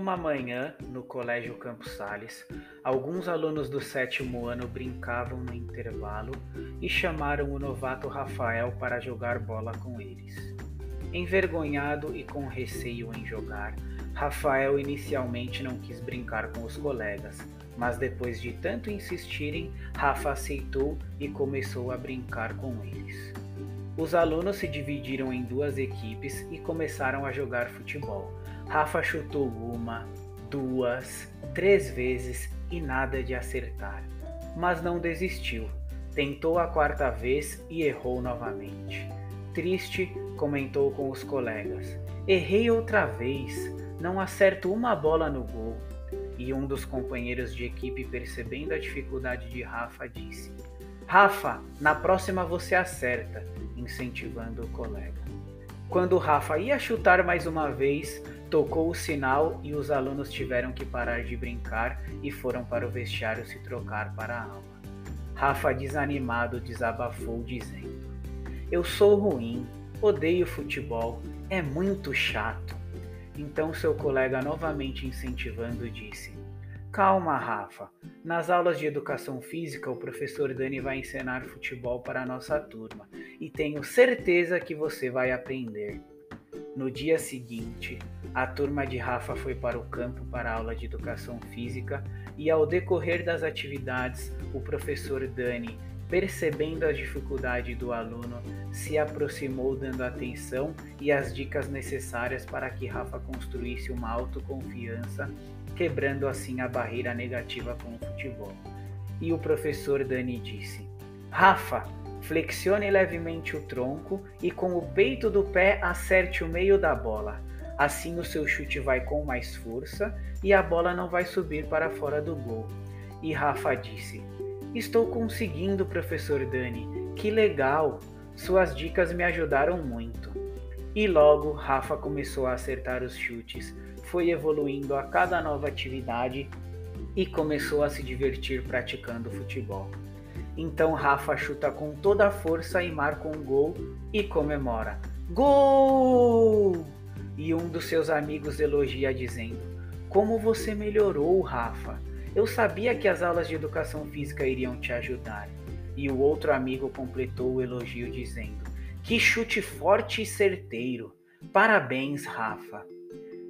uma manhã, no Colégio Campos Sales, alguns alunos do sétimo ano brincavam no intervalo e chamaram o novato Rafael para jogar bola com eles. Envergonhado e com receio em jogar, Rafael inicialmente não quis brincar com os colegas, mas depois de tanto insistirem, Rafa aceitou e começou a brincar com eles. Os alunos se dividiram em duas equipes e começaram a jogar futebol. Rafa chutou uma, duas, três vezes e nada de acertar. Mas não desistiu. Tentou a quarta vez e errou novamente. Triste, comentou com os colegas: Errei outra vez, não acerto uma bola no gol. E um dos companheiros de equipe, percebendo a dificuldade de Rafa, disse: Rafa, na próxima você acerta, incentivando o colega. Quando Rafa ia chutar mais uma vez, tocou o sinal e os alunos tiveram que parar de brincar e foram para o vestiário se trocar para a aula. Rafa, desanimado, desabafou, dizendo: Eu sou ruim, odeio futebol, é muito chato. Então seu colega, novamente incentivando, disse: Calma, Rafa. Nas aulas de educação física, o professor Dani vai ensinar futebol para a nossa turma e tenho certeza que você vai aprender. No dia seguinte, a turma de Rafa foi para o campo para aula de educação física e, ao decorrer das atividades, o professor Dani percebendo a dificuldade do aluno, se aproximou dando atenção e as dicas necessárias para que Rafa construísse uma autoconfiança, quebrando assim a barreira negativa com o futebol. E o professor Dani disse: Rafa, flexione levemente o tronco e com o peito do pé acerte o meio da bola. Assim o seu chute vai com mais força e a bola não vai subir para fora do gol. E Rafa disse: Estou conseguindo, professor Dani. Que legal! Suas dicas me ajudaram muito. E logo Rafa começou a acertar os chutes, foi evoluindo a cada nova atividade e começou a se divertir praticando futebol. Então Rafa chuta com toda a força e marca um gol e comemora. Gol! E um dos seus amigos elogia dizendo: Como você melhorou, Rafa! Eu sabia que as aulas de educação física iriam te ajudar. E o outro amigo completou o elogio dizendo: Que chute forte e certeiro! Parabéns, Rafa!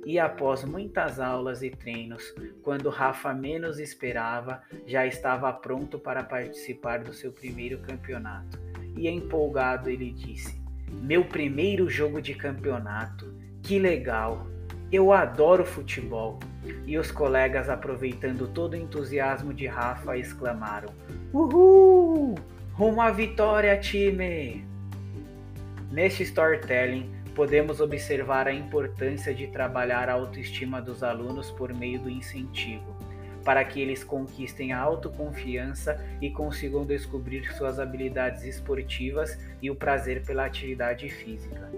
E após muitas aulas e treinos, quando Rafa menos esperava, já estava pronto para participar do seu primeiro campeonato. E empolgado ele disse: Meu primeiro jogo de campeonato! Que legal! Eu adoro futebol. E os colegas, aproveitando todo o entusiasmo de Rafa, exclamaram: Uhul! Rumo à vitória, time! Neste storytelling, podemos observar a importância de trabalhar a autoestima dos alunos por meio do incentivo, para que eles conquistem a autoconfiança e consigam descobrir suas habilidades esportivas e o prazer pela atividade física.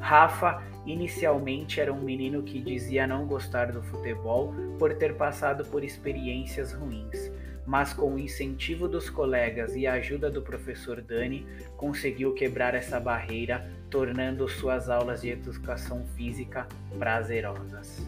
Rafa inicialmente era um menino que dizia não gostar do futebol por ter passado por experiências ruins, mas com o incentivo dos colegas e a ajuda do professor Dani, conseguiu quebrar essa barreira, tornando suas aulas de educação física prazerosas.